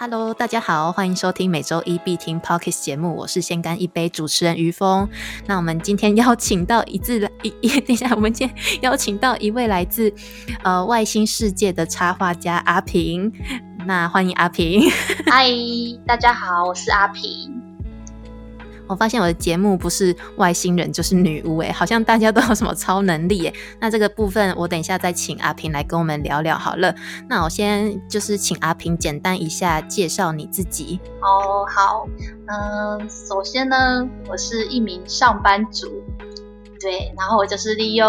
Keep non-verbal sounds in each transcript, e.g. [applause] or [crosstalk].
Hello，大家好，欢迎收听每周一必听 Pocket 节目，我是先干一杯主持人于峰。那我们今天邀请到一字来 [laughs] 一一，等一下，我们今天邀请到一位来自呃外星世界的插画家阿平。那欢迎阿平。[laughs] 嗨，大家好，我是阿平。我发现我的节目不是外星人就是女巫，哎，好像大家都有什么超能力，哎，那这个部分我等一下再请阿平来跟我们聊聊好了。那我先就是请阿平简单一下介绍你自己。哦，好，嗯，首先呢，我是一名上班族，对，然后我就是利用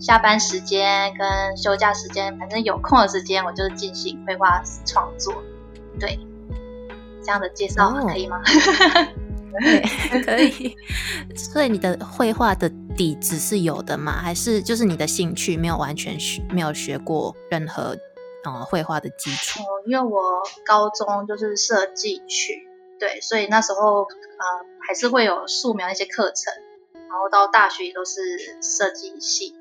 下班时间跟休假时间，反正有空的时间，我就是进行绘画创作，对，这样的介绍可以吗？[laughs] 对，可以。[laughs] 所以你的绘画的底子是有的吗？还是就是你的兴趣没有完全学，没有学过任何呃绘画的基础？因为我高中就是设计去，对，所以那时候呃还是会有素描那些课程，然后到大学也都是设计系。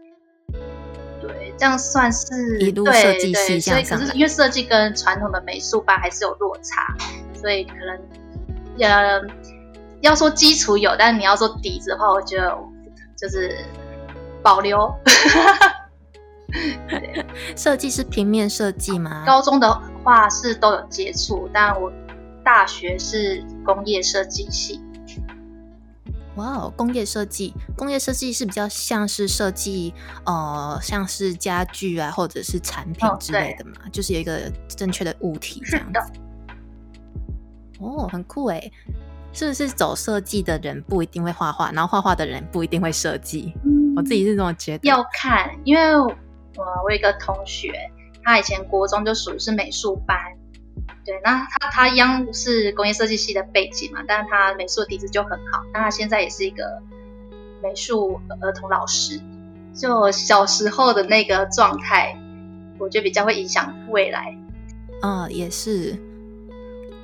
对，这样算是一路设计系所以可是因为设计跟传统的美术班还是有落差，所以可能呃。要说基础有，但是你要说底子的话，我觉得就是保留。[laughs] 设计是平面设计吗？高中的话是都有接触，但我大学是工业设计系。哇哦，工业设计，工业设计是比较像是设计，呃，像是家具啊，或者是产品之类的嘛，就是有一个正确的物体这样子。哦，很酷哎。是不是走设计的人不一定会画画，然后画画的人不一定会设计？我自己是这么觉得。要看，因为我我有一个同学，他以前国中就属于是美术班，对，那他他一样是工业设计系的背景嘛，但是他美术底子就很好，那他现在也是一个美术儿童老师。就小时候的那个状态，我觉得比较会影响未来。嗯，也是。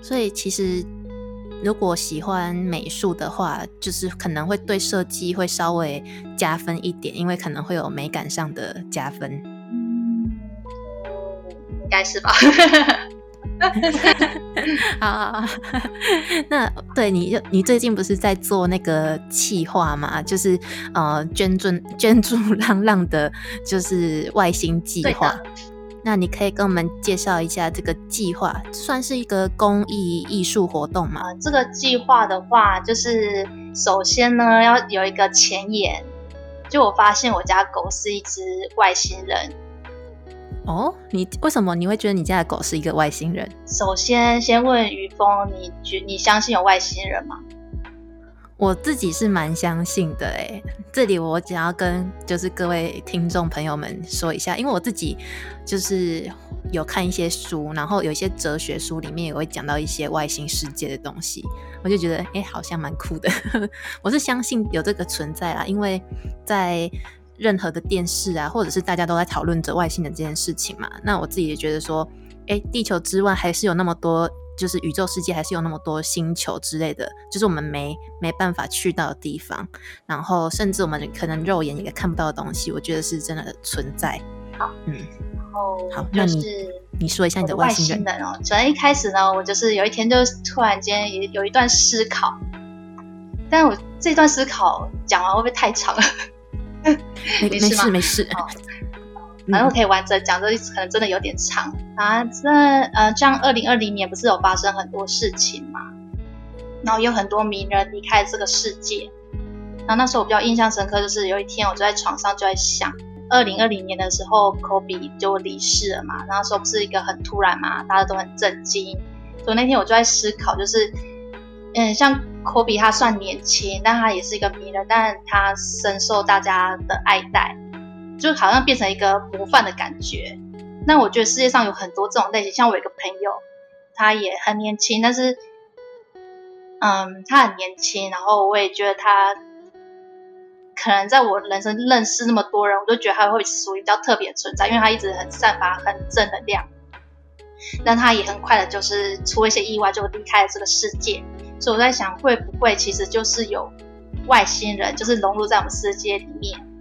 所以其实。如果喜欢美术的话，就是可能会对设计会稍微加分一点，因为可能会有美感上的加分。嗯，应该是吧。[laughs] 好，那对你，你最近不是在做那个企划嘛？就是呃，捐助捐助浪浪的，就是外星计划。那你可以跟我们介绍一下这个计划，算是一个公益艺术活动吗？这个计划的话，就是首先呢要有一个前言，就我发现我家狗是一只外星人。哦，你为什么你会觉得你家的狗是一个外星人？首先先问于峰，你觉你相信有外星人吗？我自己是蛮相信的哎，这里我只要跟就是各位听众朋友们说一下，因为我自己就是有看一些书，然后有一些哲学书里面也会讲到一些外星世界的东西，我就觉得哎，好像蛮酷的。[laughs] 我是相信有这个存在啦，因为在任何的电视啊，或者是大家都在讨论着外星人这件事情嘛，那我自己也觉得说，哎，地球之外还是有那么多。就是宇宙世界还是有那么多星球之类的，就是我们没没办法去到的地方，然后甚至我们可能肉眼也看不到的东西，我觉得是真的存在。好，嗯，然后好，那你你说一下你的外星人哦。首先一开始呢，我就是有一天就突然间有有一段思考，但是我这段思考讲完会不会太长了？[laughs] 没事没事。然后可以完整讲，这可能真的有点长啊。这呃，像二零二零年不是有发生很多事情嘛，然后有很多名人离开这个世界。然后那时候我比较印象深刻，就是有一天我就在床上就在想，二零二零年的时候，Kobe 就离世了嘛。然后说不是一个很突然嘛，大家都很震惊。所以那天我就在思考，就是嗯，像 Kobe 他算年轻，但他也是一个名人，但他深受大家的爱戴。就好像变成一个模范的感觉。那我觉得世界上有很多这种类型，像我有个朋友，他也很年轻，但是，嗯，他很年轻，然后我也觉得他可能在我人生认识那么多人，我都觉得他会属于比较特别存在，因为他一直很散发很正能量。但他也很快的，就是出一些意外就离开了这个世界。所以我在想，会不会其实就是有外星人，就是融入在我们世界里面。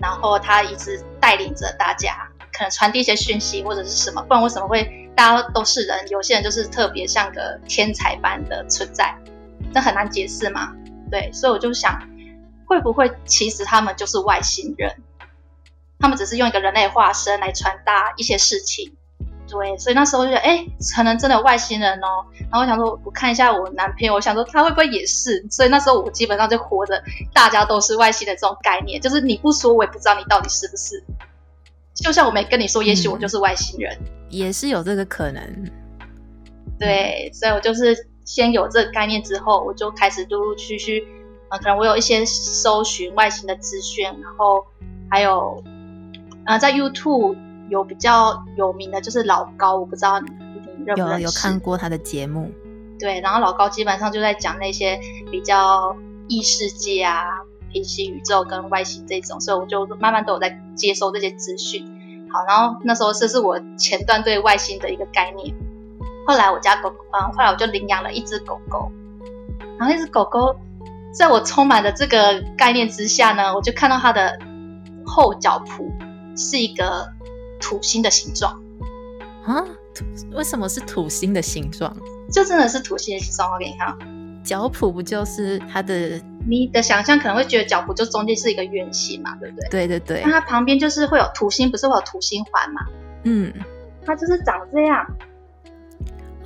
然后他一直带领着大家，可能传递一些讯息或者是什么，不然为什么会大家都是人，有些人就是特别像个天才般的存在，这很难解释嘛。对，所以我就想，会不会其实他们就是外星人？他们只是用一个人类化身来传达一些事情。对，所以那时候就觉得，哎，可能真的有外星人哦。然后我想说，我看一下我男朋友，我想说他会不会也是？所以那时候我基本上就活着，大家都是外星的这种概念，就是你不说，我也不知道你到底是不是。就像我没跟你说，也许我就是外星人，也是有这个可能。对，所以我就是先有这个概念之后，我就开始陆陆续续，呃，可能我有一些搜寻外星的资讯，然后还有，呃，在 YouTube 有比较有名的就是老高，我不知道你认不认识？有有看过他的节目。对，然后老高基本上就在讲那些比较异世界啊。平行宇宙跟外星这种，所以我就慢慢都有在接收这些资讯。好，然后那时候这是我前段对外星的一个概念。后来我家狗，嗯，后来我就领养了一只狗狗。然后那只狗狗，在我充满了这个概念之下呢，我就看到它的后脚蹼是一个土星的形状。啊？为什么是土星的形状？就真的是土星的形状，我给你看。脚蹼不就是它的？你的想象可能会觉得脚蹼就中间是一个圆形嘛，对不对？对对对。那它旁边就是会有土星，不是会有土星环嘛？嗯，它就是长这样。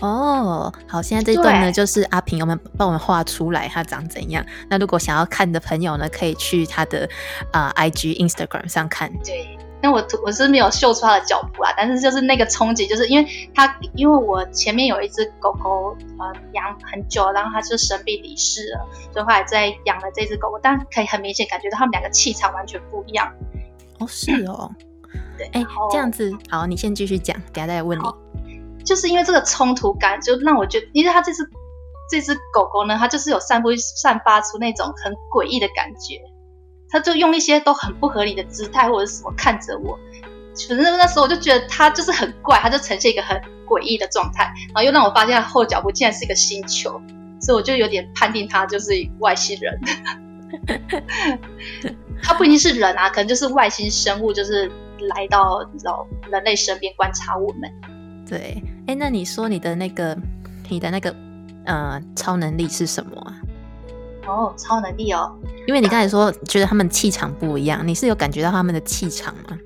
哦，好，现在这一段呢，就是阿平有没有帮我们画出来它长怎样？那如果想要看的朋友呢，可以去他的啊 IG Instagram 上看。对。因为我我是没有秀出它的脚步啊，但是就是那个冲击，就是因为它，因为我前面有一只狗狗，呃，养很久，然后它就生病离世了，所以后来再养了这只狗狗，但可以很明显感觉到它们两个气场完全不一样。哦，是哦，对，哎，这样子，好，你先继续讲，等下再问你。就是因为这个冲突感，就让我觉得，因为它这只这只狗狗呢，它就是有散布散发出那种很诡异的感觉。他就用一些都很不合理的姿态或者什么看着我，反正那时候我就觉得他就是很怪，他就呈现一个很诡异的状态，然后又让我发现后脚步竟然是一个星球，所以我就有点判定他就是外星人。[laughs] 他不一定是人啊，可能就是外星生物，就是来到你知道人类身边观察我们。对，哎，那你说你的那个你的那个呃超能力是什么啊？哦，超能力哦，因为你刚才说觉得他们气场不一样，你是有感觉到他们的气场吗？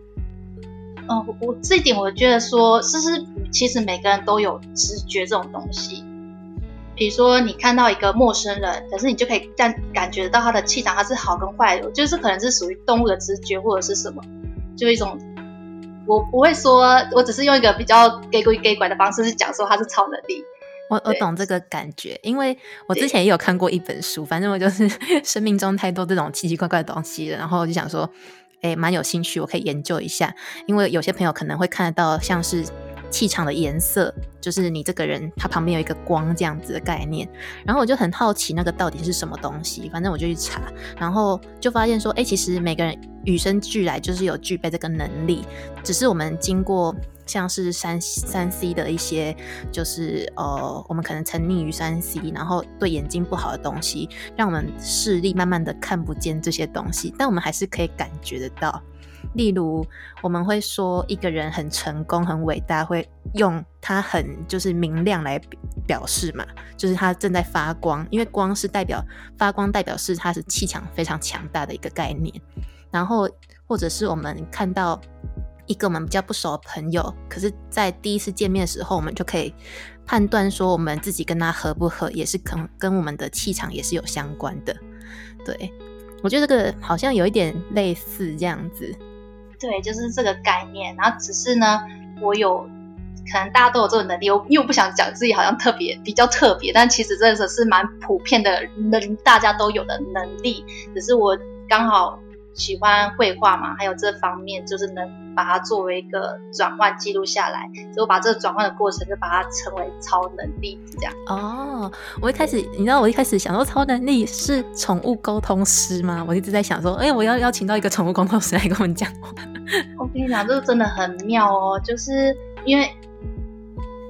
哦，我这一点我觉得说，是是，其实每个人都有直觉这种东西。比如说你看到一个陌生人，可是你就可以感感觉到他的气场，他是好跟坏，就是可能是属于动物的直觉或者是什么，就一种，我不会说，我只是用一个比较给鬼给拐的方式去讲说他是超能力。我我懂这个感觉，因为我之前也有看过一本书，反正我就是 [laughs] 生命中太多这种奇奇怪怪的东西了，然后我就想说，哎，蛮有兴趣，我可以研究一下，因为有些朋友可能会看得到像是气场的颜色，就是你这个人他旁边有一个光这样子的概念，然后我就很好奇那个到底是什么东西，反正我就去查，然后就发现说，哎，其实每个人与生俱来就是有具备这个能力，只是我们经过。像是三三 C 的一些，就是呃，我们可能沉溺于三 C，然后对眼睛不好的东西，让我们视力慢慢的看不见这些东西，但我们还是可以感觉得到。例如，我们会说一个人很成功、很伟大，会用他很就是明亮来表示嘛，就是他正在发光，因为光是代表发光，代表是他是气场非常强大的一个概念。然后，或者是我们看到。一个我们比较不熟的朋友，可是，在第一次见面的时候，我们就可以判断说，我们自己跟他合不合，也是跟跟我们的气场也是有相关的。对，我觉得这个好像有一点类似这样子。对，就是这个概念。然后只是呢，我有可能大家都有这种能力，我又不想讲自己好像特别比较特别，但其实真的是蛮普遍的，能大家都有的能力。只是我刚好。喜欢绘画嘛？还有这方面，就是能把它作为一个转换记录下来，所以我把这个转换的过程就把它称为超能力这样。哦，我一开始你知道我一开始想说超能力是宠物沟通师吗？我一直在想说，哎，我要邀请到一个宠物沟通师来跟我们讲话。我跟你讲，这个真的很妙哦，就是因为，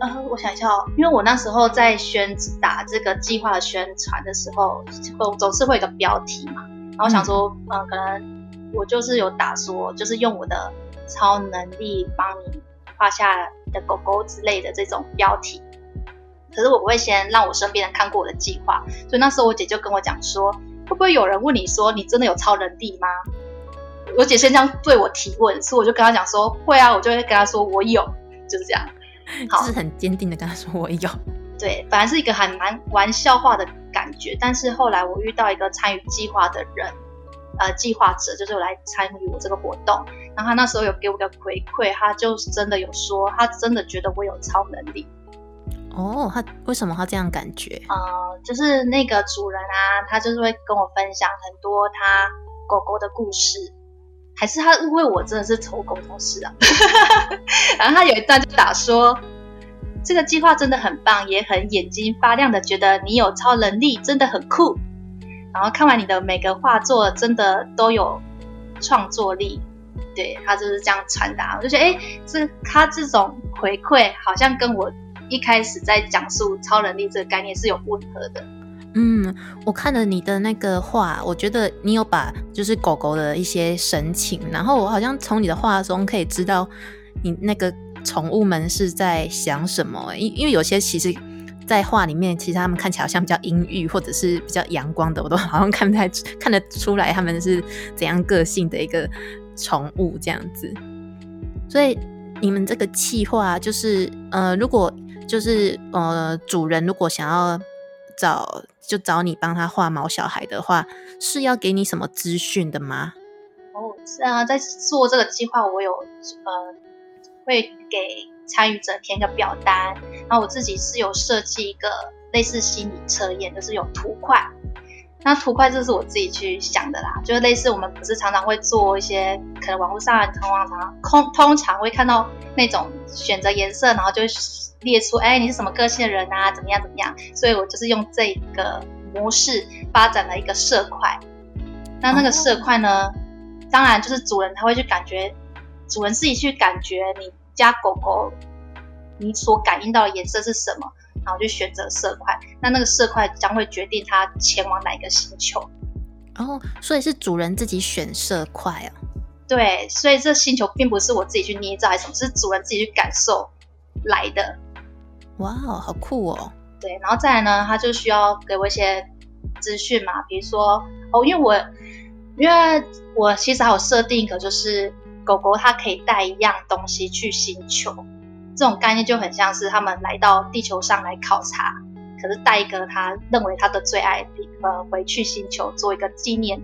呃，我想一下哦，因为我那时候在宣打这个计划的宣传的时候，总总是会有个标题嘛，然后想说，嗯，可能。我就是有打说，就是用我的超能力帮你画下的狗狗之类的这种标题。可是我不会先让我身边人看过我的计划，所以那时候我姐就跟我讲说，会不会有人问你说你真的有超能力吗？我姐先这样对我提问，所以我就跟她讲说会啊，我就会跟她说我有，就是这样，好是很坚定的跟她说我有。对，本来是一个还蛮玩笑话的感觉，但是后来我遇到一个参与计划的人，呃，计划者就是来参与我这个活动，然后他那时候有给我个回馈，他就真的有说，他真的觉得我有超能力。哦，他为什么他这样感觉？呃，就是那个主人啊，他就是会跟我分享很多他狗狗的故事，还是他误会我真的是宠物沟通师啊？[laughs] 然后他有一段就打说，这个计划真的很棒，也很眼睛发亮的，觉得你有超能力，真的很酷。然后看完你的每个画作，真的都有创作力。对他就是这样传达，我就觉得，哎，这他这种回馈好像跟我。一开始在讲述超能力这个概念是有吻合的。嗯，我看了你的那个画，我觉得你有把就是狗狗的一些神情，然后我好像从你的画中可以知道你那个宠物们是在想什么。因因为有些其实，在画里面，其实他们看起来好像比较阴郁或者是比较阳光的，我都好像看不太看得出来他们是怎样个性的一个宠物这样子。所以你们这个计划就是呃，如果就是呃，主人如果想要找就找你帮他画毛小孩的话，是要给你什么资讯的吗？哦，是啊，在做这个计划，我有呃会给参与者填个表单，然后我自己是有设计一个类似心理测验，就是有图块。那图块就是我自己去想的啦，就是类似我们不是常常会做一些，可能网络上通常通通常会看到那种选择颜色，然后就。列出，哎，你是什么个性的人啊？怎么样怎么样？所以我就是用这个模式发展了一个色块。那那个色块呢，当然就是主人他会去感觉，主人自己去感觉你家狗狗你所感应到的颜色是什么，然后去选择色块。那那个色块将会决定它前往哪一个星球。哦，所以是主人自己选色块啊？对，所以这星球并不是我自己去捏造还是什么，是主人自己去感受来的。哇哦，好酷哦！对，然后再来呢，他就需要给我一些资讯嘛，比如说哦，因为我因为我其实还有设定一个，就是狗狗它可以带一样东西去星球，这种概念就很像是他们来到地球上来考察，可是带一个他认为他的最爱呃回去星球做一个纪念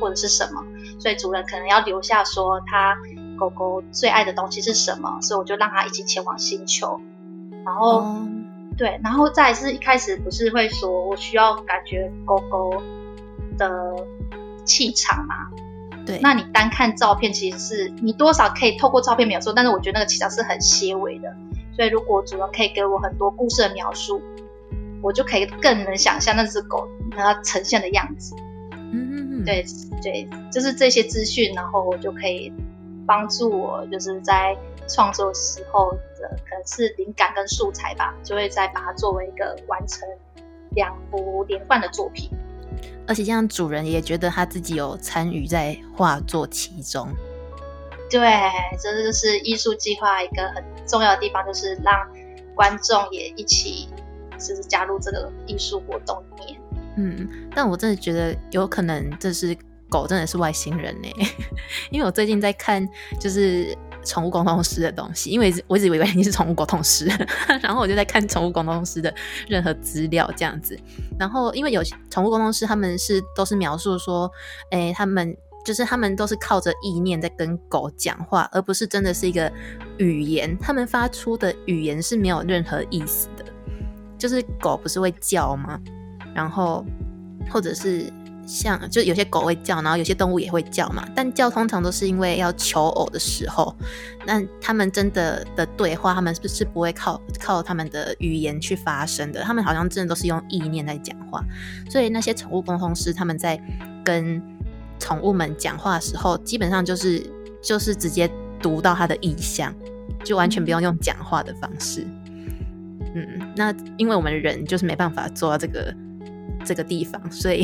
或者是什么，所以主人可能要留下说他狗狗最爱的东西是什么，所以我就让他一起前往星球。然后，对，然后再是一开始不是会说我需要感觉狗狗的气场嘛？对，那你单看照片其实是你多少可以透过照片描述，但是我觉得那个其实是很些微的。所以如果主人可以给我很多故事的描述，我就可以更能想象那只狗它呈现的样子。嗯嗯嗯，对对，就是这些资讯，然后我就可以帮助我，就是在。创作时候的可能是灵感跟素材吧，就会再把它作为一个完成两幅连贯的作品。而且这样主人也觉得他自己有参与在画作其中。对，这就是艺术计划一个很重要的地方，就是让观众也一起就是加入这个艺术活动里面。嗯，但我真的觉得有可能这是狗真的是外星人呢，[laughs] 因为我最近在看就是。宠物沟通师的东西，因为我一直以为你是宠物沟通师，[laughs] 然后我就在看宠物沟通师的任何资料这样子。然后因为有宠物沟通师，他们是都是描述说，哎，他们就是他们都是靠着意念在跟狗讲话，而不是真的是一个语言。他们发出的语言是没有任何意思的，就是狗不是会叫吗？然后或者是。像就有些狗会叫，然后有些动物也会叫嘛，但叫通常都是因为要求偶的时候。那他们真的的对话，他们是不是不会靠靠他们的语言去发声的，他们好像真的都是用意念在讲话。所以那些宠物沟通师他们在跟宠物们讲话的时候，基本上就是就是直接读到他的意向，就完全不用用讲话的方式。嗯，那因为我们人就是没办法做到这个。这个地方，所以，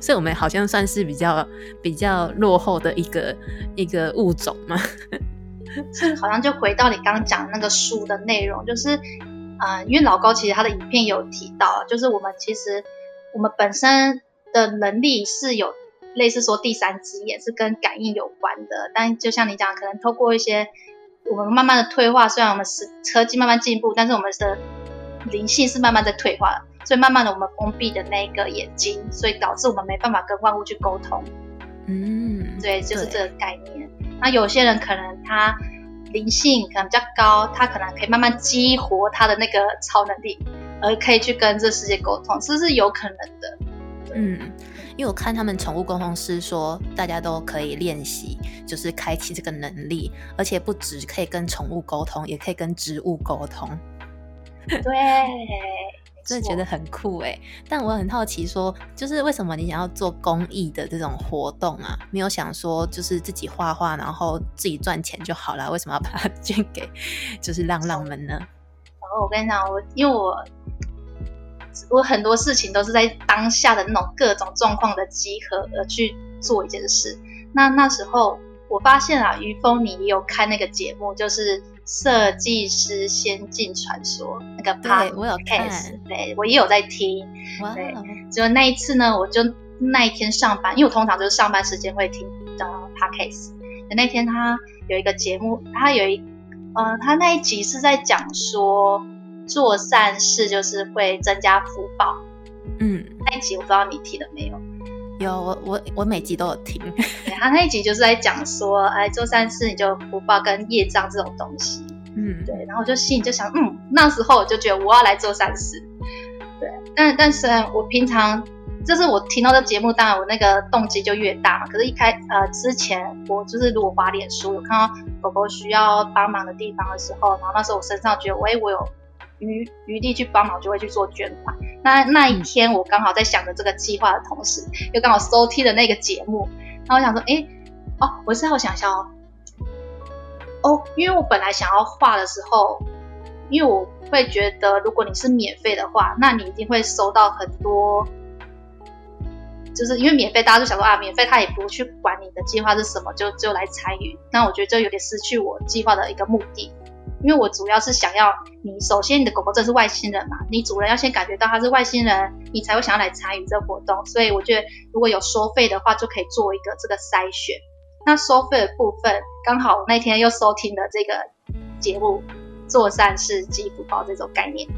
所以我们好像算是比较比较落后的一个一个物种嘛。好像就回到你刚刚讲那个书的内容，就是，嗯，因为老高其实他的影片有提到，就是我们其实我们本身的能力是有类似说第三只眼是跟感应有关的，但就像你讲，可能透过一些我们慢慢的退化，虽然我们是科技慢慢进步，但是我们的灵性是慢慢在退化的，所以慢慢的我们封闭的那个眼睛，所以导致我们没办法跟万物去沟通。嗯，对，就是这个概念。那有些人可能他灵性可能比较高，他可能可以慢慢激活他的那个超能力，而可以去跟这世界沟通，这是有可能的。嗯，因为我看他们宠物沟通师说，大家都可以练习，就是开启这个能力，而且不止可以跟宠物沟通，也可以跟植物沟通。[laughs] 对。真的觉得很酷哎，但我很好奇，说就是为什么你想要做公益的这种活动啊？没有想说就是自己画画，然后自己赚钱就好了？为什么要把它 [laughs] 捐给就是浪浪们呢？然后我跟你讲，我因为我我很多事情都是在当下的那种各种状况的集合而去做一件事。那那时候我发现啊，于峰你也有看那个节目，就是。设计师仙境传说那个 podcast，对我也有在听。对，就那一次呢，我就那一天上班，因为我通常就是上班时间会听的 podcast。那天他有一个节目，他有一呃，他那一集是在讲说做善事就是会增加福报。嗯，那一集我不知道你听了没有？有，我我我每集都有听。他那一集就是在讲说，哎，做善事你就福报跟业障这种东西。嗯，对。然后我就心里就想，嗯，那时候我就觉得我要来做善事。对，但但是我平常就是我听到这节目，当然我那个动机就越大嘛。可是，一开呃之前我就是如果滑脸书有看到狗狗需要帮忙的地方的时候，然后那时候我身上觉得，哎，我有。余余地去帮忙，就会去做捐款。那那一天，我刚好在想着这个计划的同时，又刚好收听了那个节目。然后我想说，哎，哦，我是好想一下哦，哦，因为我本来想要画的时候，因为我会觉得，如果你是免费的话，那你一定会收到很多，就是因为免费，大家都想说啊，免费他也不去管你的计划是什么，就就来参与。那我觉得就有点失去我计划的一个目的。因为我主要是想要你，首先你的狗狗这是外星人嘛，你主人要先感觉到它是外星人，你才会想要来参与这个活动。所以我觉得如果有收费的话，就可以做一个这个筛选。那收费的部分，刚好那天又收听了这个节目“做善事积福报”这种概念，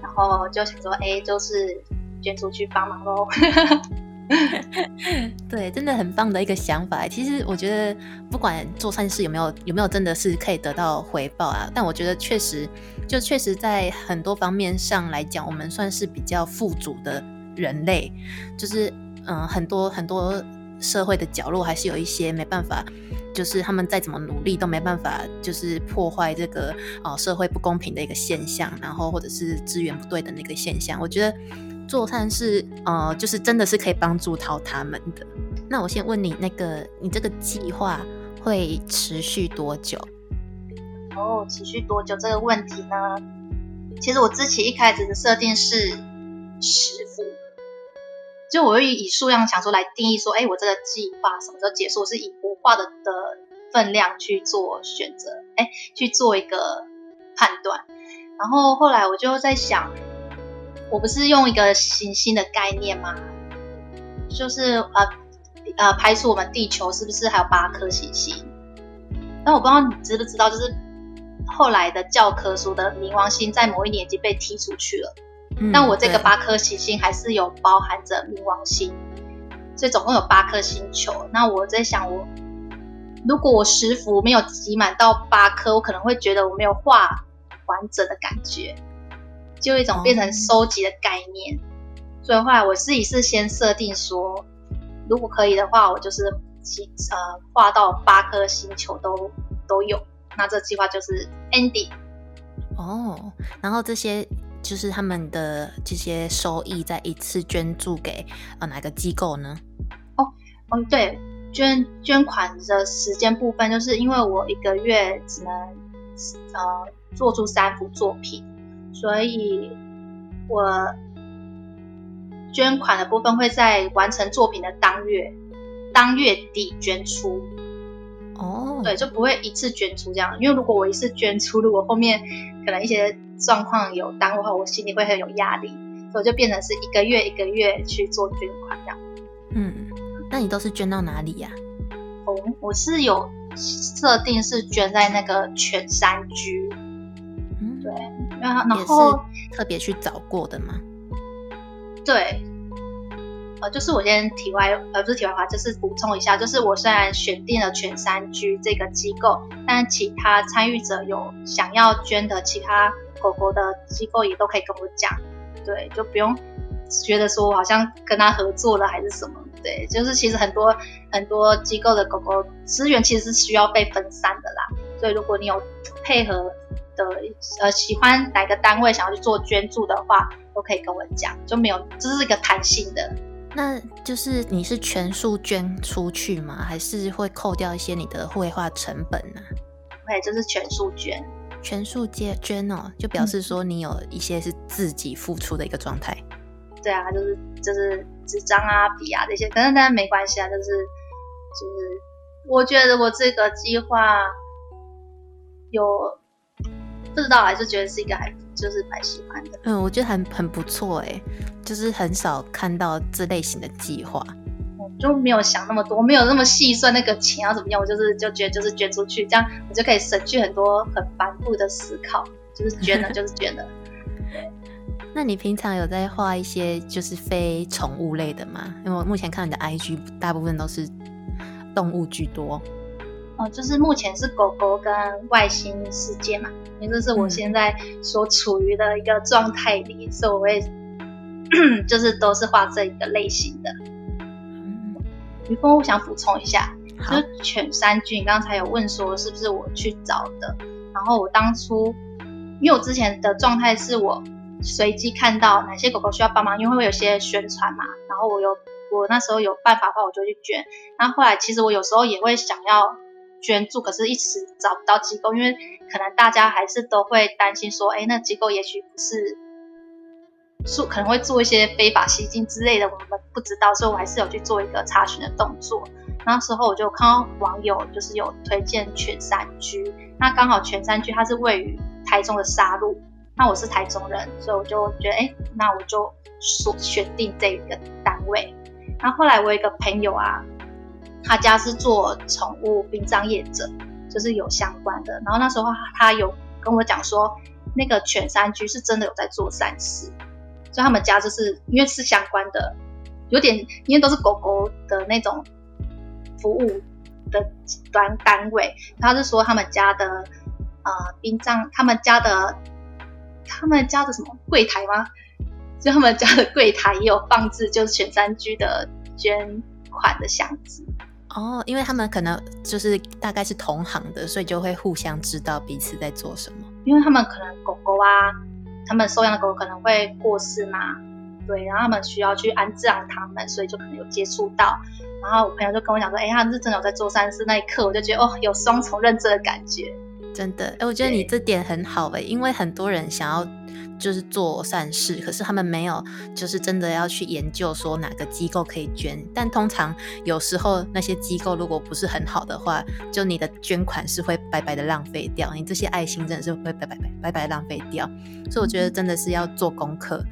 然后就想说，哎，就是捐出去帮忙喽。[laughs] 对，真的很棒的一个想法。其实我觉得，不管做善事有没有有没有真的是可以得到回报啊，但我觉得确实，就确实在很多方面上来讲，我们算是比较富足的人类。就是嗯，很多很多社会的角落还是有一些没办法，就是他们再怎么努力都没办法，就是破坏这个哦社会不公平的一个现象，然后或者是资源不对等的那个现象。我觉得。做善事，呃，就是真的是可以帮助到他们的。那我先问你，那个你这个计划会持续多久？哦，持续多久这个问题呢？其实我之前一开始的设定是十幅，就我会以数量想说来定义说，哎，我这个计划什么时候结束？我是以幅画的的分量去做选择，哎，去做一个判断。然后后来我就在想。我不是用一个行星的概念吗？就是呃呃，排除我们地球是不是还有八颗行星？但我不知道你知不知道，就是后来的教科书的冥王星在某一年已经被踢出去了。但我这个八颗行星还是有包含着冥王星，所以总共有八颗星球。那我在想，我如果我十幅没有集满到八颗，我可能会觉得我没有画完整的感觉。就一种变成收集的概念，所以后来我自己是先设定说，如果可以的话，我就是呃画到八颗星球都都有，那这计划就是 end。哦，然后这些就是他们的这些收益再一次捐助给呃哪个机构呢？哦，嗯，对，捐捐款的时间部分，就是因为我一个月只能呃做出三幅作品。所以，我捐款的部分会在完成作品的当月当月底捐出。哦，对，就不会一次捐出这样。因为如果我一次捐出，如果后面可能一些状况有耽误的话，我心里会很有压力，所以就变成是一个月一个月去做捐款这样。嗯，那你都是捐到哪里呀？我我是有设定是捐在那个全山居，嗯，对，然后特别去找过的吗？对。呃，就是我先题外，呃，不是题外话，就是补充一下，就是我虽然选定了全山居这个机构，但其他参与者有想要捐的其他狗狗的机构也都可以跟我讲，对，就不用觉得说我好像跟他合作了还是什么，对，就是其实很多很多机构的狗狗资源其实是需要被分散的啦，所以如果你有配合的，呃，喜欢哪个单位想要去做捐助的话，都可以跟我讲，就没有，这是一个弹性的。那就是你是全数捐出去吗？还是会扣掉一些你的绘画成本呢？对，就是全数捐，全数捐捐哦，就表示说你有一些是自己付出的一个状态。对啊，就是就是纸张啊、笔啊这些，可是但没关系啊，就是就是，我觉得我这个计划有不知道，还是觉得是一个还。就是蛮喜欢的，嗯，我觉得很很不错哎，就是很少看到这类型的计划，我就没有想那么多，没有那么细算那个钱要怎么用，我就是就觉得就是捐出去，这样我就可以省去很多很繁复的思考，就是捐了就是捐了。[laughs] 对，那你平常有在画一些就是非宠物类的吗？因为我目前看你的 IG 大部分都是动物居多。哦，就是目前是狗狗跟外星世界嘛，因为这是我现在所处于的一个状态里，所以我会 [clears throat] 就是都是画这一个类型的。于峰，我想补充一下，就是犬山君刚才有问说是不是我去找的，然后我当初因为我之前的状态是我随机看到哪些狗狗需要帮忙，因为会有些宣传嘛，然后我有我那时候有办法的话我就去捐，然后后来其实我有时候也会想要。捐助，可是一直找不到机构，因为可能大家还是都会担心说，哎，那机构也许不是做，可能会做一些非法吸金之类的，我们不知道，所以我还是有去做一个查询的动作。那时候我就看到网友就是有推荐全山居，那刚好全山居它是位于台中的沙鹿，那我是台中人，所以我就觉得，哎，那我就说选定这一个单位。那后来我有一个朋友啊。他家是做宠物殡葬业者，就是有相关的。然后那时候他有跟我讲说，那个犬山居是真的有在做善事，所以他们家就是因为是相关的，有点因为都是狗狗的那种服务的端单位。他是说他们家的呃殡葬，他们家的他们家的什么柜台吗？就他们家的柜台也有放置，就是犬山居的捐款的箱子。哦，因为他们可能就是大概是同行的，所以就会互相知道彼此在做什么。因为他们可能狗狗啊，他们收养的狗可能会过世嘛，对，然后他们需要去安置养他们，所以就可能有接触到。然后我朋友就跟我讲说，哎，他是真的有在做善事。那一刻我就觉得，哦，有双重认证的感觉。真的，哎，我觉得你这点很好哎，因为很多人想要。就是做善事，可是他们没有，就是真的要去研究说哪个机构可以捐。但通常有时候那些机构如果不是很好的话，就你的捐款是会白白的浪费掉，你这些爱心真的是会白白白白白浪费掉。所以我觉得真的是要做功课，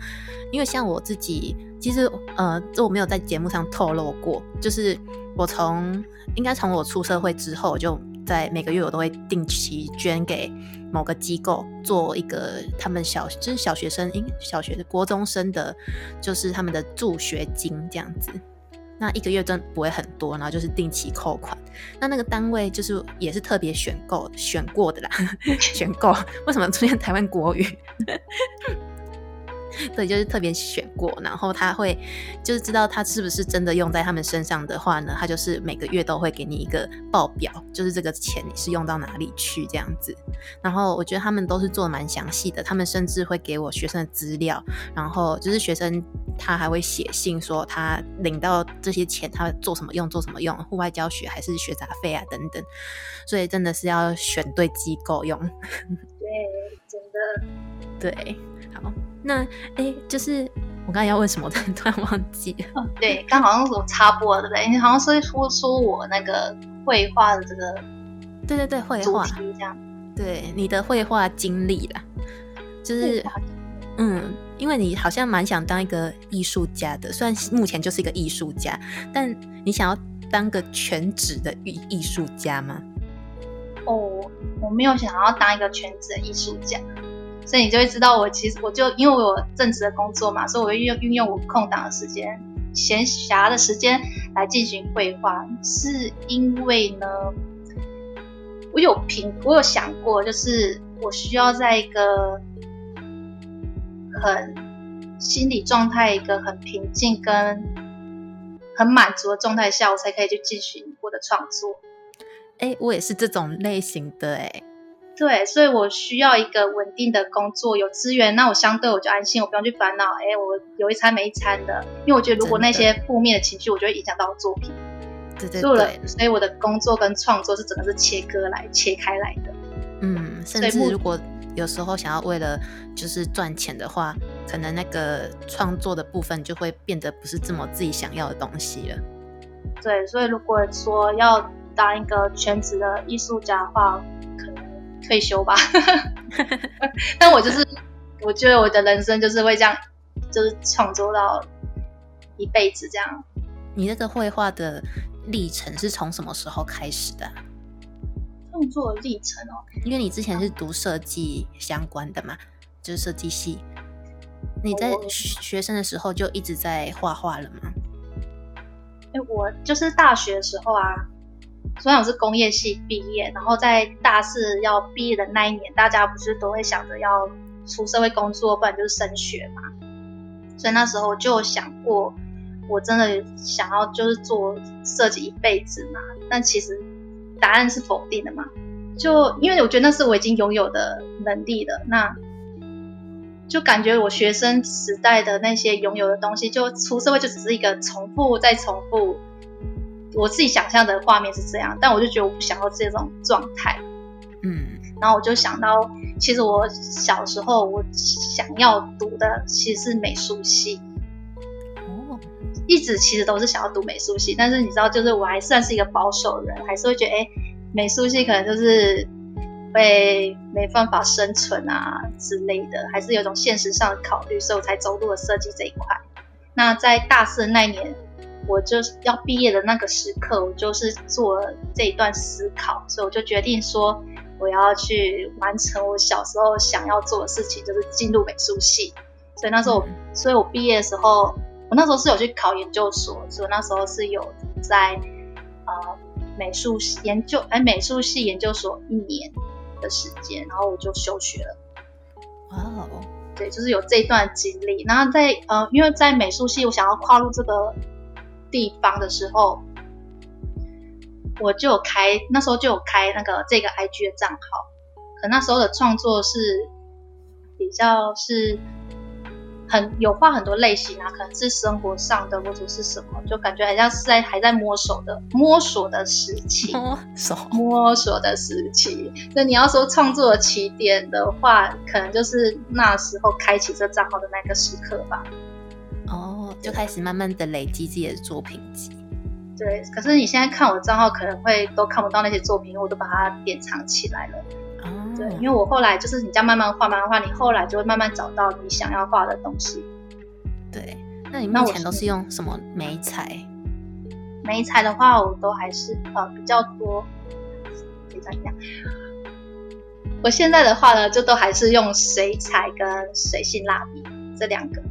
因为像我自己，其实呃，这我没有在节目上透露过，就是我从应该从我出社会之后就。在每个月我都会定期捐给某个机构，做一个他们小就是小学生，应小学的国中生的，就是他们的助学金这样子。那一个月真不会很多，然后就是定期扣款。那那个单位就是也是特别选购选过的啦，[laughs] 选购为什么出现台湾国语？[laughs] 对，就是特别选过，然后他会就是知道他是不是真的用在他们身上的话呢，他就是每个月都会给你一个报表，就是这个钱你是用到哪里去这样子。然后我觉得他们都是做的蛮详细的，他们甚至会给我学生的资料，然后就是学生他还会写信说他领到这些钱他做什么用，做什么用，户外教学还是学杂费啊等等。所以真的是要选对机构用。对，真的。[laughs] 对，好。那哎，就是我刚才要问什么，突然忘记了。对，刚好像是我插播了，对不对？你好像是说说我那个绘画的这个，对对对，绘画这样，对你的绘画经历啦，就是嗯，因为你好像蛮想当一个艺术家的，虽然目前就是一个艺术家，但你想要当个全职的艺艺术家吗？哦，我没有想要当一个全职的艺术家。所以你就会知道，我其实我就因为我正职的工作嘛，所以我会运用运用我空档的时间、闲暇的时间来进行绘画。是因为呢，我有评，我有想过，就是我需要在一个很心理状态、一个很平静跟很满足的状态下，我才可以去进行我的创作。哎，我也是这种类型的哎。对，所以我需要一个稳定的工作，有资源，那我相对我就安心，我不用去烦恼。哎，我有一餐没一餐的，因为我觉得如果那些负面的情绪，我就会影响到我作品。对对对。所以我的工作跟创作是整个是切割来切开来的。嗯，甚至如果有时候想要为了就是赚钱的话，可能那个创作的部分就会变得不是这么自己想要的东西了。对，所以如果说要当一个全职的艺术家的话。退休吧，[laughs] 但我就是，我觉得我的人生就是会这样，就是创作到一辈子这样。你那个绘画的历程是从什么时候开始的？创作历程哦，因为你之前是读设计相关的嘛，就是设计系。你在学生的时候就一直在画画了吗？哎，我就是大学的时候啊。虽然我是工业系毕业，然后在大四要毕业的那一年，大家不是都会想着要出社会工作，不然就是升学嘛。所以那时候就想过，我真的想要就是做设计一辈子嘛。但其实答案是否定的嘛。就因为我觉得那是我已经拥有的能力了，那就感觉我学生时代的那些拥有的东西，就出社会就只是一个重复再重复。我自己想象的画面是这样，但我就觉得我不想要这种状态，嗯，然后我就想到，其实我小时候我想要读的其实是美术系，哦，一直其实都是想要读美术系，但是你知道，就是我还算是一个保守人，还是会觉得，哎，美术系可能就是会没办法生存啊之类的，还是有种现实上的考虑，所以我才走入了设计这一块。那在大四那年。我就是要毕业的那个时刻，我就是做了这一段思考，所以我就决定说，我要去完成我小时候想要做的事情，就是进入美术系。所以那时候，所以我毕业的时候，我那时候是有去考研究所，所以那时候是有在呃美术研究，哎美术系研究所一年的时间，然后我就休学了。哇哦，对，就是有这段经历。然后在呃，因为在美术系，我想要跨入这个。地方的时候，我就有开，那时候就有开那个这个 IG 的账号，可那时候的创作是比较是很有画很多类型啊，可能是生活上的或者是什么，就感觉好像是在还在摸索的摸索的时期，[laughs] 摸索摸索的时期。那你要说创作的起点的话，可能就是那时候开启这账号的那个时刻吧。哦，就开始慢慢的累积自己的作品集。对，可是你现在看我的账号，可能会都看不到那些作品，我都把它典藏起来了。哦，对，因为我后来就是你这样慢慢画，慢慢画，你后来就会慢慢找到你想要画的东西。对，那你目前都是用什么眉彩？眉彩的话，我都还是呃比较多。可以这样，我现在的话呢，就都还是用水彩跟水性蜡笔这两个。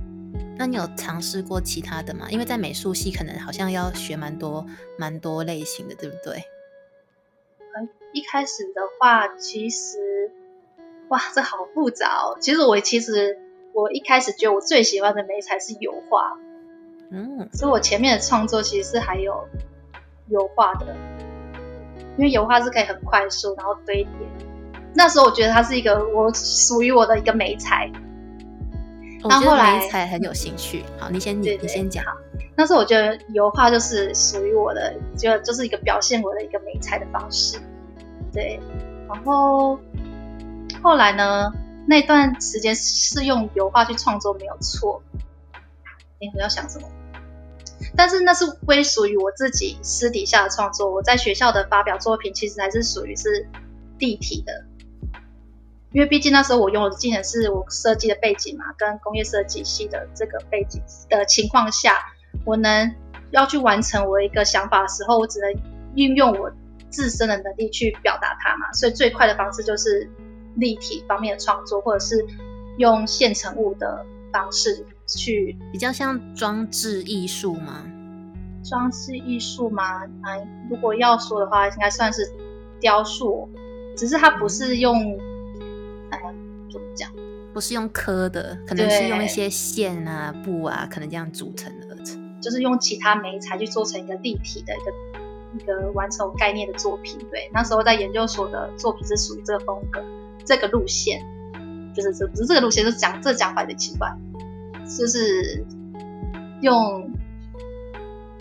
那你有尝试过其他的吗？因为在美术系可能好像要学蛮多蛮多类型的，对不对？嗯，一开始的话，其实哇，这好复杂哦。其实我其实我一开始觉得我最喜欢的美材是油画，嗯，所以我前面的创作其实是还有油画的，因为油画是可以很快速然后堆叠。那时候我觉得它是一个我属于我的一个美彩。那后来才很有兴趣。好，你先你你先讲。那时候我觉得油画就是属于我的，就就是一个表现我的一个美彩的方式。对，然后后来呢，那段时间是用油画去创作没有错。哎，我要想什么？但是那是归属于我自己私底下的创作。我在学校的发表作品，其实还是属于是立体的，因为毕竟那时候我用的技能是我设计的背景嘛，跟工业设计系的这个背景的情况下，我能要去完成我一个想法的时候，我只能运用我自身的能力去表达它嘛。所以最快的方式就是立体方面的创作，或者是用现成物的方式。去比较像装置艺术吗？装置艺术吗？啊，如果要说的话，应该算是雕塑，只是它不是用？不是用刻的，可能是用一些线啊、布啊，可能这样组成而成。就是用其他媒材去做成一个立体的一个一个完成概念的作品。对，那时候在研究所的作品是属于这个风格、这个路线，就是这不是这个路线，是讲这讲法有点奇怪。就是用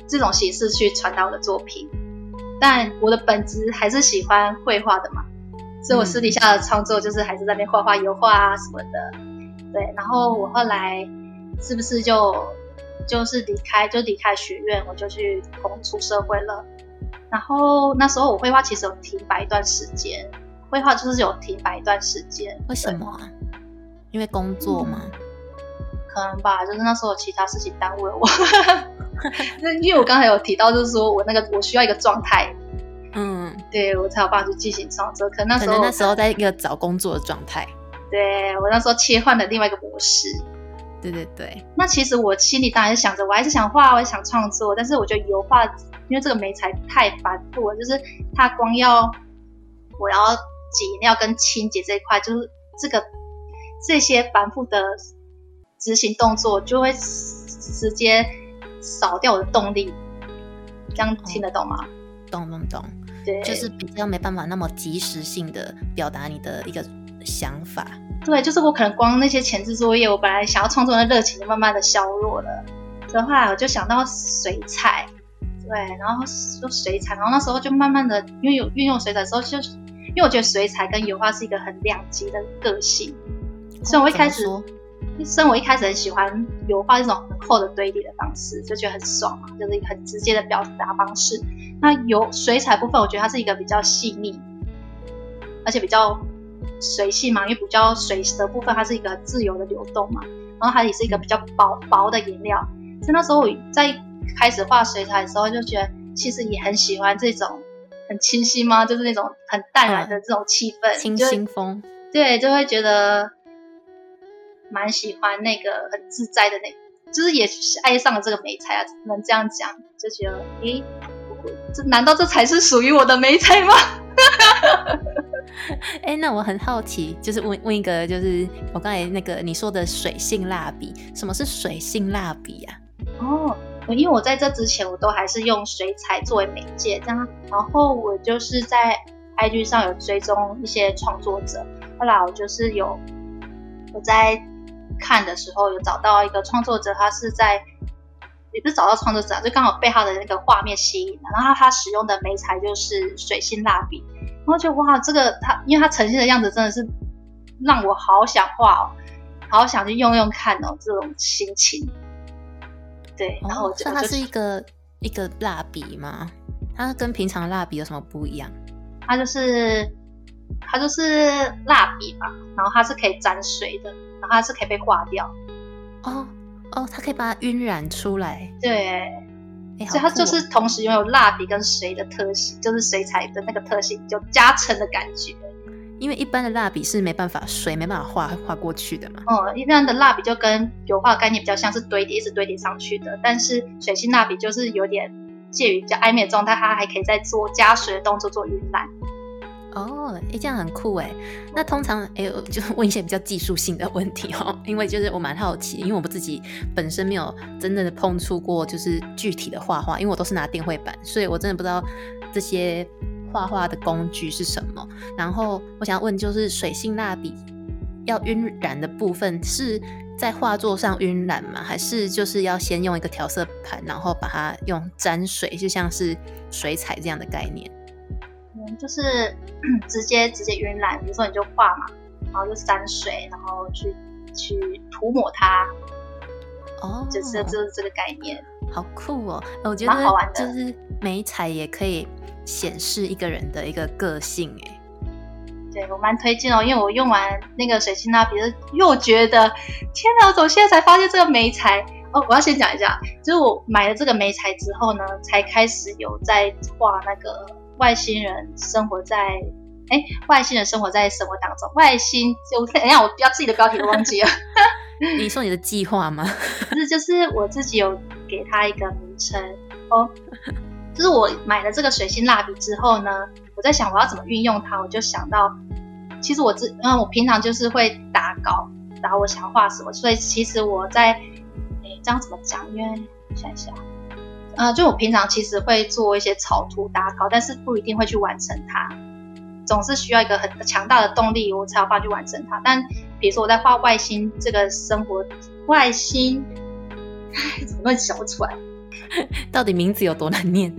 这种形式去传达我的作品，但我的本质还是喜欢绘画的嘛，所以我私底下的创作就是还是在那边画画、油画啊什么的。对，然后我后来是不是就就是离开，就离开学院，我就去工出社会了。然后那时候我绘画其实有停摆一段时间，绘画就是有停摆一段时间。为什么？因为工作吗？可能吧，就是那时候有其他事情耽误了我。[laughs] 那因为我刚才有提到，就是说我那个我需要一个状态，嗯，对我才有办法去进行创作。可能那时候那时候在一个找工作的状态，对我那时候切换了另外一个模式。对对对。那其实我心里当然是想着，我还是想画，我也想创作，但是我觉得油画，因为这个媒材太繁复了，就是它光要我要挤料跟清洁这一块，就是这个这些繁复的。执行动作就会直接扫掉我的动力，这样听得懂吗？懂懂懂，对，就是比较没办法那么及时性的表达你的一个想法。对，就是我可能光那些前置作业，我本来想要创作的热情就慢慢的削弱了。所以后来我就想到水彩，对，然后说水彩，然后那时候就慢慢的，因为有运用水彩的时候，就因为我觉得水彩跟油画是一个很两极的个性，所以我一开始。生我一开始很喜欢油画这种很厚的堆叠的方式，就觉得很爽嘛，就是一个很直接的表达方式。那油水彩部分，我觉得它是一个比较细腻，而且比较随性嘛，因为比较水的部分，它是一个自由的流动嘛。然后它也是一个比较薄薄的颜料。所以那时候我在开始画水彩的时候，就觉得其实也很喜欢这种很清新吗？就是那种很淡然的这种气氛，清新风。对，就会觉得。蛮喜欢那个很自在的那，就是也是爱上了这个美彩啊，能这样讲，就觉得，诶，这难道这才是属于我的美彩吗？[laughs] 哎，那我很好奇，就是问问一个，就是我刚才那个你说的水性蜡笔，什么是水性蜡笔啊？哦，因为我在这之前我都还是用水彩作为媒介，这样，然后我就是在 IG 上有追踪一些创作者，后来我就是有我在。看的时候有找到一个创作者，他是在也不是找到创作者，就刚好被他的那个画面吸引了。然后他使用的媒材就是水性蜡笔，然后就哇，这个他因为他呈现的样子真的是让我好想画哦，好想去用用看哦，这种心情。对，然后我就它是一个一个蜡笔吗？它跟平常蜡笔有什么不一样？它就是它就是蜡笔嘛，然后它是可以沾水的。然后它是可以被化掉，哦哦，它可以把它晕染出来，对，所以它就是同时拥有蜡笔跟水的特性，就是水彩的那个特性，就加成的感觉。因为一般的蜡笔是没办法水没办法画画过去的嘛。哦，一般的蜡笔就跟油画概念比较像是堆叠，一直堆叠上去的，但是水性蜡笔就是有点介于比较暧昧的状态，它还可以再做加水的动作做晕染。哦，哎，这样很酷哎。那通常，哎，就 [laughs] 问一些比较技术性的问题哦，因为就是我蛮好奇，因为我们自己本身没有真正的碰触过，就是具体的画画，因为我都是拿电绘板，所以我真的不知道这些画画的工具是什么。然后我想问，就是水性蜡笔要晕染的部分是在画作上晕染吗？还是就是要先用一个调色盘，然后把它用沾水，就像是水彩这样的概念？就是 [clears throat] 直接直接晕染，比如说你就画嘛，然后就沾水，然后去去涂抹它，哦，就是就是这个概念。好酷哦！我觉得就是美彩也可以显示一个人的一个个性哎。对我蛮推荐哦，因为我用完那个水性蜡笔，又觉得天哪！我怎么现在才发现这个眉彩哦？我要先讲一下，就是我买了这个眉彩之后呢，才开始有在画那个外星人生活在哎，外星人生活在生活当中，外星就等一下我标自己的标题都忘记了。[laughs] 你说你的计划吗？不是，就是我自己有给他一个名称哦。就是我买了这个水性蜡笔之后呢，我在想我要怎么运用它，我就想到，其实我自嗯，我平常就是会打稿，打我想画什么，所以其实我在诶这样怎么讲？因为想一下，呃，就我平常其实会做一些草图打稿，但是不一定会去完成它，总是需要一个很强大的动力，我才有办法去完成它。但比如说我在画外星这个生活，外星，唉，怎么会想不出来？[laughs] 到底名字有多难念？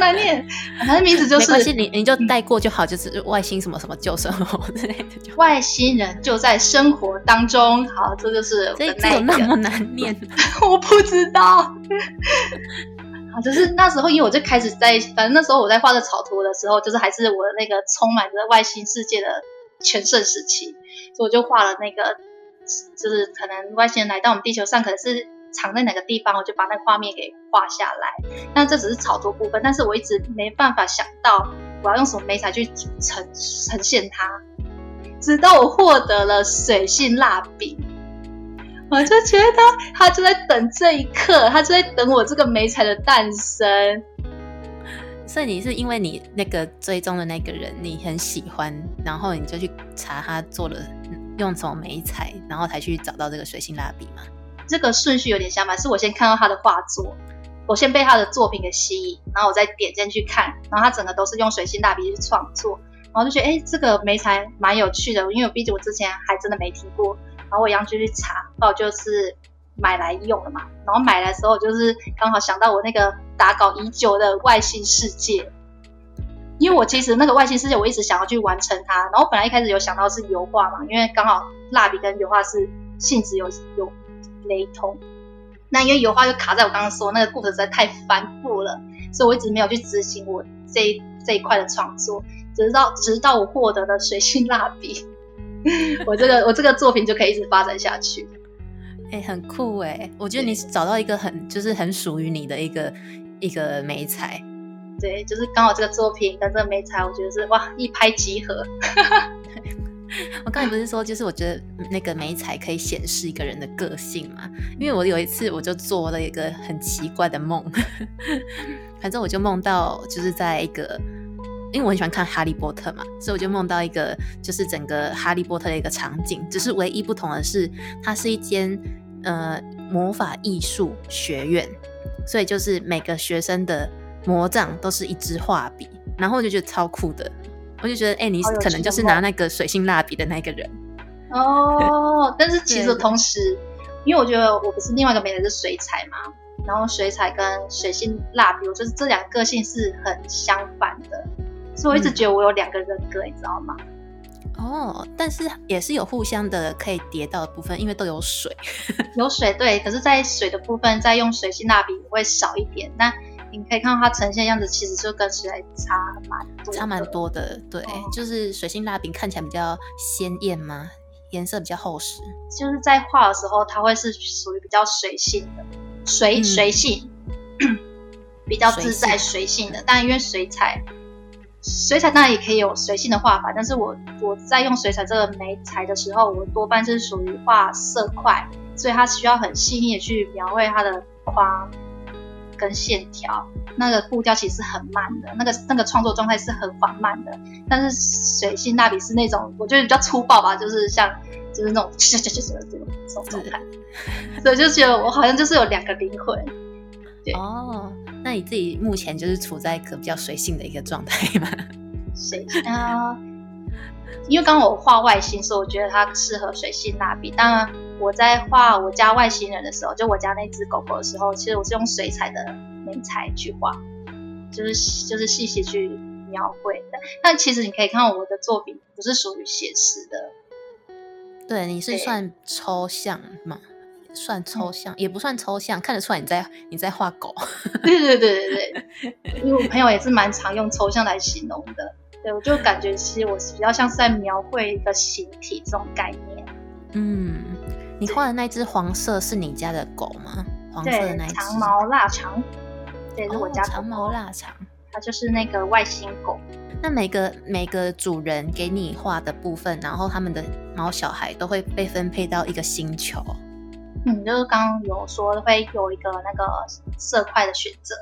难念？[laughs] 反正名字就是，没关系，你你就带过就好，就是外星什么什么救生活之类的。外星人就在生活当中，好，这就是这有那么难念？[laughs] 我不知道。好，就是那时候，因为我就开始在，反正那时候我在画这草图的时候，就是还是我的那个充满着外星世界的全盛时期，所以我就画了那个，就是可能外星人来到我们地球上，可能是。藏在哪个地方，我就把那画面给画下来。那这只是炒作部分，但是我一直没办法想到我要用什么媒材去呈呈现它。直到我获得了水性蜡笔，我就觉得他就在等这一刻，他就在等我这个媒材的诞生。所以你是因为你那个追踪的那个人你很喜欢，然后你就去查他做了用什么媒材，然后才去找到这个水性蜡笔吗？这个顺序有点相反，是我先看到他的画作，我先被他的作品给吸引，然后我再点进去看，然后他整个都是用水性蜡笔去创作，然后就觉得哎，这个眉材蛮有趣的，因为毕竟我之前还真的没听过，然后我一样就去查，然后就是买来用了嘛，然后买来的时候就是刚好想到我那个打稿已久的外星世界，因为我其实那个外星世界我一直想要去完成它，然后本来一开始有想到是油画嘛，因为刚好蜡笔跟油画是性质有有。雷同，那因为油画就卡在我刚刚说那个故事实在太繁复了，所以我一直没有去执行我这这一块的创作，直到直到我获得了水性蜡笔，[laughs] 我这个我这个作品就可以一直发展下去。哎，很酷哎！我觉得你找到一个很就是很属于你的一个一个美彩，对，就是刚好这个作品跟这个美彩，我觉得是哇一拍即合。[laughs] 我刚才不是说，就是我觉得那个美彩可以显示一个人的个性嘛？因为我有一次我就做了一个很奇怪的梦，[laughs] 反正我就梦到就是在一个，因为我很喜欢看哈利波特嘛，所以我就梦到一个就是整个哈利波特的一个场景，只是唯一不同的是，它是一间呃魔法艺术学院，所以就是每个学生的魔杖都是一支画笔，然后我就觉得超酷的。我就觉得，哎，你可能就是拿那个水性蜡笔的那个人哦。[laughs] 但是其实同时，因为我觉得我不是另外一个美人是水彩嘛，然后水彩跟水性蜡笔，我就是这两个个性是很相反的，所以我一直觉得我有两个人格，你知道吗？哦，但是也是有互相的可以叠到的部分，因为都有水，[laughs] 有水对。可是，在水的部分，再用水性蜡笔会少一点，那。你可以看到它呈现样子，其实就跟水彩差蛮多，差蛮多的。对，就是水性蜡笔看起来比较鲜艳嘛？颜色比较厚实。就是在画的时候，它会是属于比较水性的，水水性，[clears throat] 比较自在水性的。但因为水彩，水彩当然也可以有水性的画法，但是我我在用水彩这个媒材的时候，我多半是属于画色块，所以它需要很细腻的去描绘它的框。跟线条，那个步调其实很慢的，那个那个创作状态是很缓慢的。但是水性蜡笔是那种，我觉得比较粗暴吧，就是像就是那种这种这种状态。[laughs] 所以就觉得我好像就是有两个灵魂。对哦，那你自己目前就是处在一个比较随性的一个状态吗？[laughs] 随性啊，因为刚刚我画外星，所以我觉得它适合水性蜡笔。当然。我在画我家外星人的时候，就我家那只狗狗的时候，其实我是用水彩的眉彩去画，就是就是细细去描绘的。但其实你可以看到我的作品不是属于写实的，对，你是算抽象嘛？算抽象，也不算抽象，看得出来你在你在画狗。[laughs] 对对对对对，因为我朋友也是蛮常用抽象来形容的。对，我就感觉其实我是比较像是在描绘一个形体这种概念。嗯，你画的那只黄色是你家的狗吗？黄色的那只长毛腊肠，对，是我家长毛腊肠，它就是那个外星狗。那每个每个主人给你画的部分，然后他们的毛小孩都会被分配到一个星球。嗯，就是刚刚有说会有一个那个色块的选择。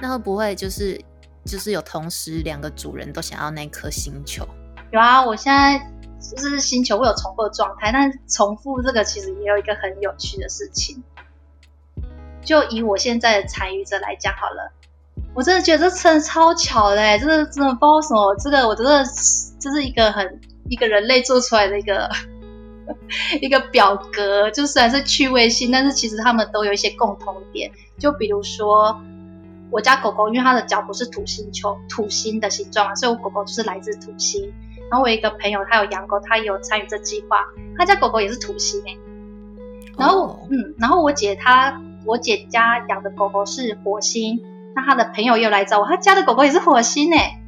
那会不会就是就是有同时两个主人都想要那颗星球？有啊，我现在就是星球会有重复的状态，但重复这个其实也有一个很有趣的事情。就以我现在的参与者来讲好了。我真的觉得这真的超巧的，真的真的不知道什么，这个我真的这是一个很一个人类做出来的一个 [laughs] 一个表格，就虽然是趣味性，但是其实他们都有一些共同点。就比如说我家狗狗，因为它的脚不是土星球土星的形状嘛，所以我狗狗就是来自土星。然后我一个朋友他有养狗，他也有参与这计划，他家狗狗也是土星哎。然后嗯，然后我姐她我姐家养的狗狗是火星。那她的朋友又来找我，他家的狗狗也是火星哎，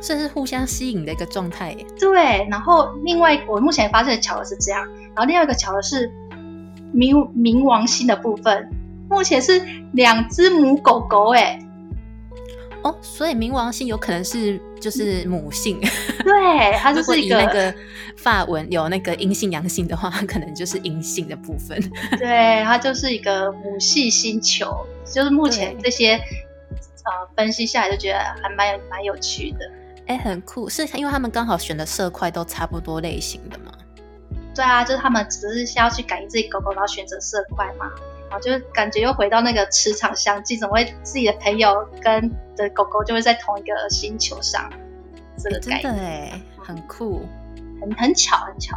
这是互相吸引的一个状态。对，然后另外我目前发现的巧合是这样，然后另外一个巧合是冥冥王星的部分，目前是两只母狗狗哎。哦，所以冥王星有可能是就是母性。对，它 [laughs] 就是一个那个发文有那个阴性阳性的话，可能就是阴性的部分。[laughs] 对，它就是一个母系星球，就是目前这些。啊，分析下来就觉得还蛮有蛮有趣的，哎，很酷，是因为他们刚好选的色块都差不多类型的吗？对啊，就是他们只是先要去感应自己狗狗，然后选择色块嘛，就感觉又回到那个磁场相近，怎么会自己的朋友跟的狗狗就会在同一个星球上？这个真的哎，很酷，很很巧，很巧。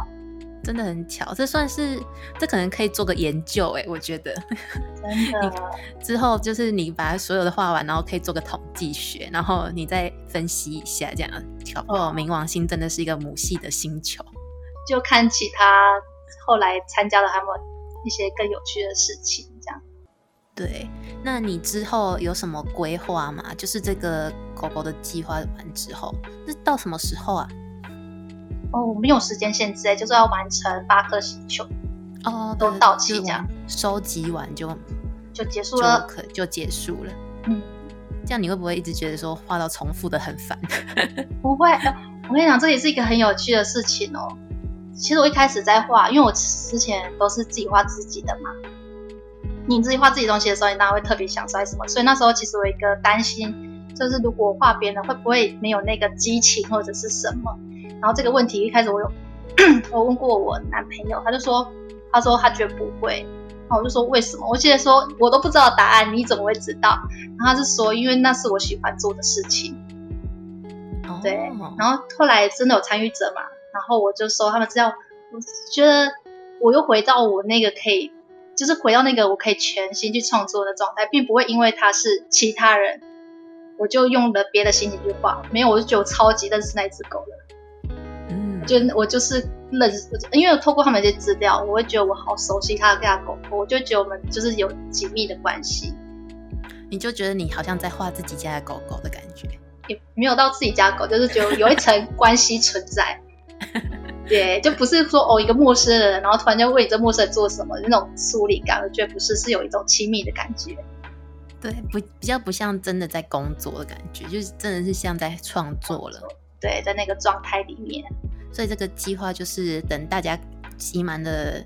真的很巧，这算是这可能可以做个研究哎，我觉得真的。[laughs] 之后就是你把所有的画完，然后可以做个统计学，然后你再分析一下，这样巧哦，冥王星真的是一个母系的星球。就看其他后来参加了他们一些更有趣的事情，这样。对，那你之后有什么规划吗？就是这个狗狗的计划完之后，那到什么时候啊？哦，我们有时间限制，就是要完成八颗星球哦，都到期这样，收集完就就结束了，可就结束了。嗯，这样你会不会一直觉得说画到重复的很烦？[laughs] 不会，我跟你讲，这也是一个很有趣的事情哦。其实我一开始在画，因为我之前都是自己画自己的嘛。你自己画自己东西的时候，你当然会特别想出来什么。所以那时候其实我一个担心，就是如果画别人会不会没有那个激情或者是什么。然后这个问题一开始我有 [coughs] 我问过我男朋友，他就说他说他觉得不会，然后我就说为什么？我记得说我都不知道答案，你怎么会知道？然后他是说因为那是我喜欢做的事情，对。然后后来真的有参与者嘛，然后我就说他们资料，我觉得我又回到我那个可以，就是回到那个我可以全心去创作的状态，并不会因为他是其他人，我就用了别的心情去画。没有，我就觉得我超级认识那只狗了。嗯就我就是认识，因为我透过他们这些资料，我会觉得我好熟悉他家狗狗，我就觉得我们就是有紧密的关系。你就觉得你好像在画自己家的狗狗的感觉，也没有到自己家狗，就是觉得有一层关系存在。对，就不是说哦一个陌生人，然后突然间为这陌生人做什么那种疏离感，我觉得不是，是有一种亲密的感觉。对，不比较不像真的在工作的感觉，就是真的是像在创作了。对，在那个状态里面。所以这个计划就是等大家集满了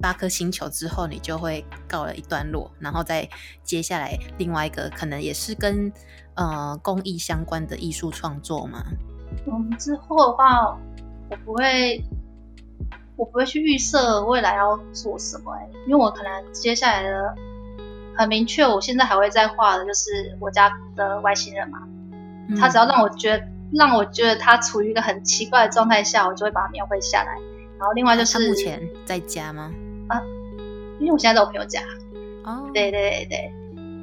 八颗星球之后，你就会告了一段落，然后再接下来另外一个可能也是跟呃公益相关的艺术创作嘛。我们，之后的话，我不会，我不会去预设未来要做什么哎，因为我可能接下来的很明确，我现在还会再画的就是我家的外星人嘛，他只要让我觉得。让我觉得他处于一个很奇怪的状态下，我就会把它描绘下来。然后另外就是他目前在家吗？啊，因为我现在在我朋友家。哦，对对对。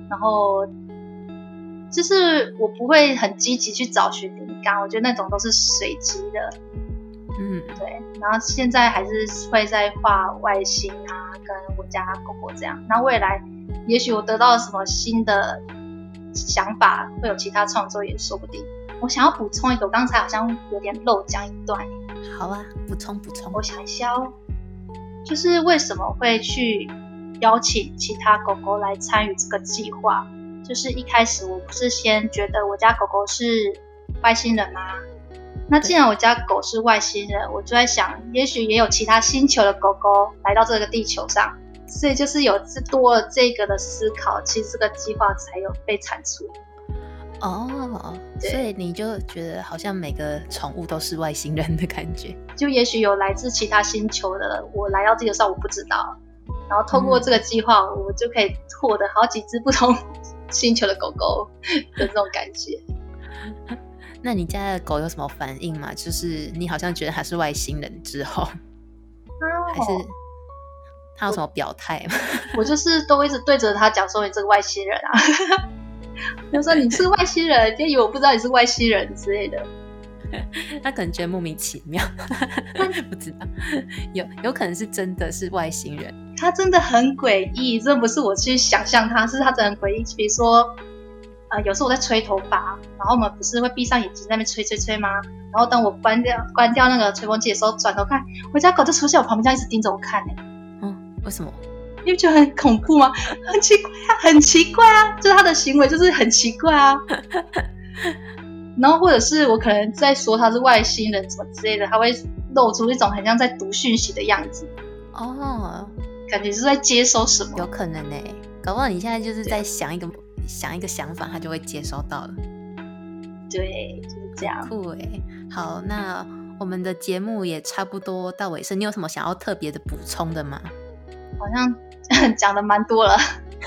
然后就是我不会很积极去找寻灵感，我觉得那种都是随机的。嗯，对，然后现在还是会在画外星啊，跟我家狗狗这样。那未来也许我得到了什么新的想法，会有其他创作也说不定。我想要补充一个，我刚才好像有点漏讲一段。好啊，补充补充。我想一下哦，就是为什么会去邀请其他狗狗来参与这个计划？就是一开始我不是先觉得我家狗狗是外星人吗？那既然我家狗是外星人，我就在想，也许也有其他星球的狗狗来到这个地球上，所以就是有多了这个的思考，其实这个计划才有被产出。哦，所以你就觉得好像每个宠物都是外星人的感觉，就也许有来自其他星球的，我来到地球上我不知道，然后通过这个计划，我就可以获得好几只不同 [laughs] 星球的狗狗的这种感觉。那你家的狗有什么反应吗？就是你好像觉得它是外星人之后，还是它有什么表态吗？我就是都一直对着它讲说你这个外星人啊。[laughs] 就说你是外星人，别以为我不知道你是外星人之类的。[laughs] 他可能觉得莫名其妙，不知道有有可能是真的是外星人。他真的很诡异，这不是我去想象他，是他真的很诡异。比如说，呃，有时候我在吹头发，然后我们不是会闭上眼睛在那边吹吹吹吗？然后当我关掉关掉那个吹风机的时候，转头看，我家狗就出现我旁边，这样一直盯着我看呢。嗯，为什么？你不觉得很恐怖吗？[laughs] 很奇怪啊，很奇怪啊，就是它的行为就是很奇怪啊。[laughs] 然后或者是我可能在说它是外星人什么之类的，它会露出一种很像在读讯息的样子。哦，感觉是在接收什么？有可能呢，搞不好你现在就是在想一个想一个想法，他就会接收到了。对，就是这样。酷哎，好，那我们的节目也差不多到尾声，你有什么想要特别的补充的吗？好像。[laughs] 讲的蛮多了，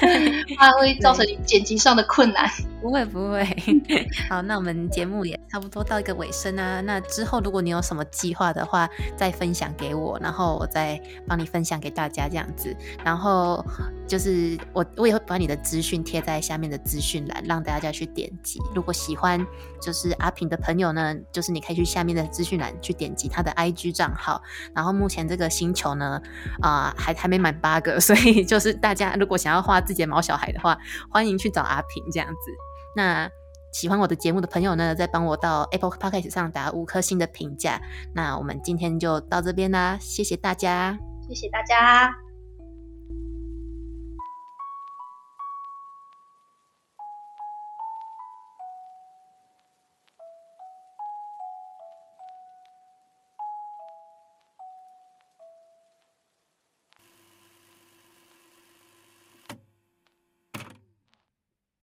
[laughs] 怕会造成你剪辑上的困难。不会不会，[laughs] 好，那我们节目也差不多到一个尾声啊。那之后如果你有什么计划的话，再分享给我，然后我再帮你分享给大家这样子。然后就是我我也会把你的资讯贴在下面的资讯栏，让大家去点击。如果喜欢就是阿平的朋友呢，就是你可以去下面的资讯栏去点击他的 IG 账号。然后目前这个星球呢，啊还还没满八个，[laughs] 所以就是大家如果想要画自己的毛小孩的话，欢迎去找阿平这样子。那喜欢我的节目的朋友呢，再帮我到 Apple Podcast 上打五颗星的评价。那我们今天就到这边啦，谢谢大家，谢谢大家。